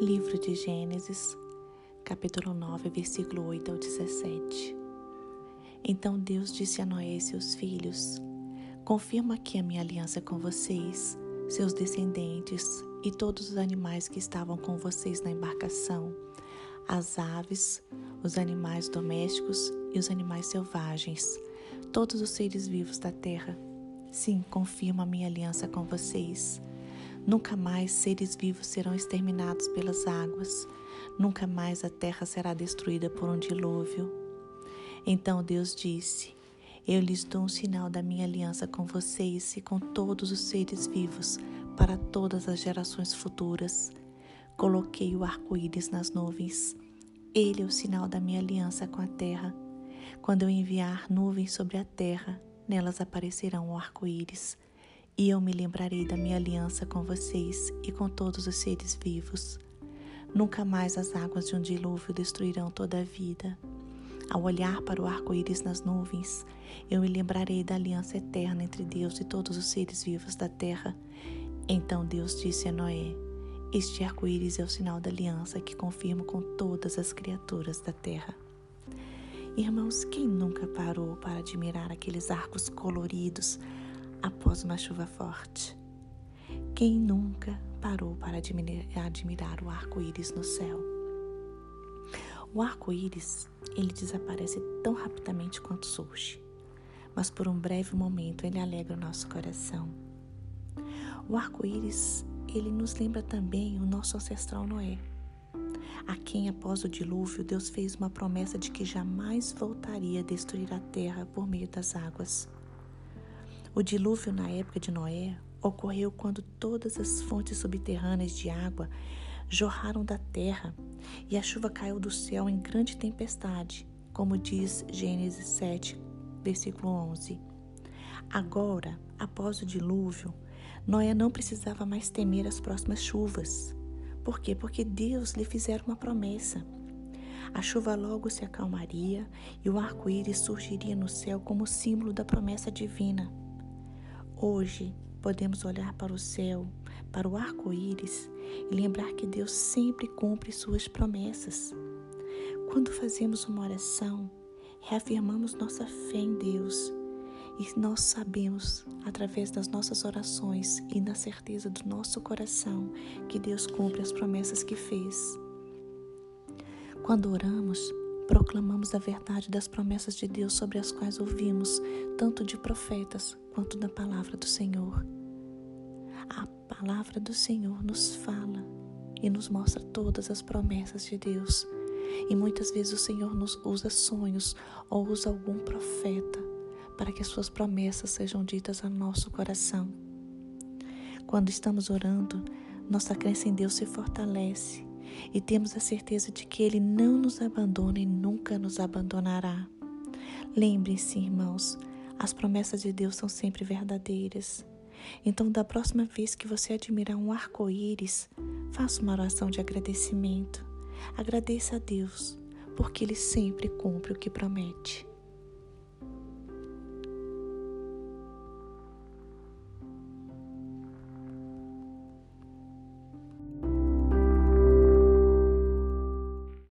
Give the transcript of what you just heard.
Livro de Gênesis, capítulo 9, versículo 8 ao 17. Então Deus disse a Noé e seus filhos: Confirmo aqui a minha aliança com vocês, seus descendentes e todos os animais que estavam com vocês na embarcação, as aves, os animais domésticos e os animais selvagens, todos os seres vivos da terra. Sim, confirmo a minha aliança com vocês. Nunca mais seres vivos serão exterminados pelas águas, nunca mais a terra será destruída por um dilúvio. Então Deus disse: Eu lhes dou um sinal da minha aliança com vocês e com todos os seres vivos para todas as gerações futuras. Coloquei o arco-íris nas nuvens. Ele é o sinal da minha aliança com a terra. Quando eu enviar nuvens sobre a terra, nelas aparecerão o arco-íris e eu me lembrarei da minha aliança com vocês e com todos os seres vivos. Nunca mais as águas de um dilúvio destruirão toda a vida. Ao olhar para o arco-íris nas nuvens, eu me lembrarei da aliança eterna entre Deus e todos os seres vivos da terra. Então Deus disse a Noé: Este arco-íris é o sinal da aliança que confirmo com todas as criaturas da terra. Irmãos, quem nunca parou para admirar aqueles arcos coloridos? Após uma chuva forte. Quem nunca parou para admirar o arco-íris no céu? O arco-íris, ele desaparece tão rapidamente quanto surge, mas por um breve momento ele alegra o nosso coração. O arco-íris, ele nos lembra também o nosso ancestral Noé, a quem após o dilúvio Deus fez uma promessa de que jamais voltaria a destruir a terra por meio das águas. O dilúvio na época de Noé ocorreu quando todas as fontes subterrâneas de água jorraram da terra e a chuva caiu do céu em grande tempestade, como diz Gênesis 7, versículo 11. Agora, após o dilúvio, Noé não precisava mais temer as próximas chuvas. Por quê? Porque Deus lhe fizera uma promessa. A chuva logo se acalmaria e o arco-íris surgiria no céu como símbolo da promessa divina. Hoje podemos olhar para o céu, para o arco-íris e lembrar que Deus sempre cumpre suas promessas. Quando fazemos uma oração, reafirmamos nossa fé em Deus e nós sabemos, através das nossas orações e na certeza do nosso coração, que Deus cumpre as promessas que fez. Quando oramos, proclamamos a verdade das promessas de Deus sobre as quais ouvimos, tanto de profetas quanto da palavra do Senhor. A palavra do Senhor nos fala e nos mostra todas as promessas de Deus. E muitas vezes o Senhor nos usa sonhos ou usa algum profeta para que as suas promessas sejam ditas a nosso coração. Quando estamos orando, nossa crença em Deus se fortalece e temos a certeza de que Ele não nos abandona e nunca nos abandonará. Lembrem-se, irmãos, as promessas de Deus são sempre verdadeiras. Então, da próxima vez que você admirar um arco-íris, faça uma oração de agradecimento. Agradeça a Deus, porque Ele sempre cumpre o que promete.